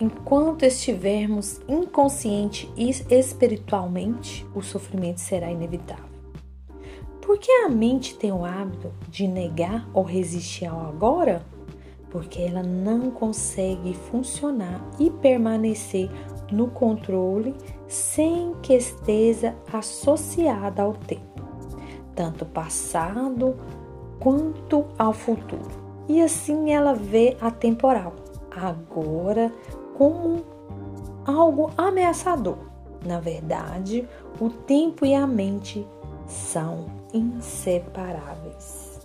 enquanto estivermos inconsciente e espiritualmente, o sofrimento será inevitável. Por que a mente tem o hábito de negar ou resistir ao agora? Porque ela não consegue funcionar e permanecer no controle sem que esteja associada ao tempo, tanto passado quanto ao futuro. E assim ela vê a temporal, agora, como algo ameaçador. Na verdade, o tempo e a mente são inseparáveis.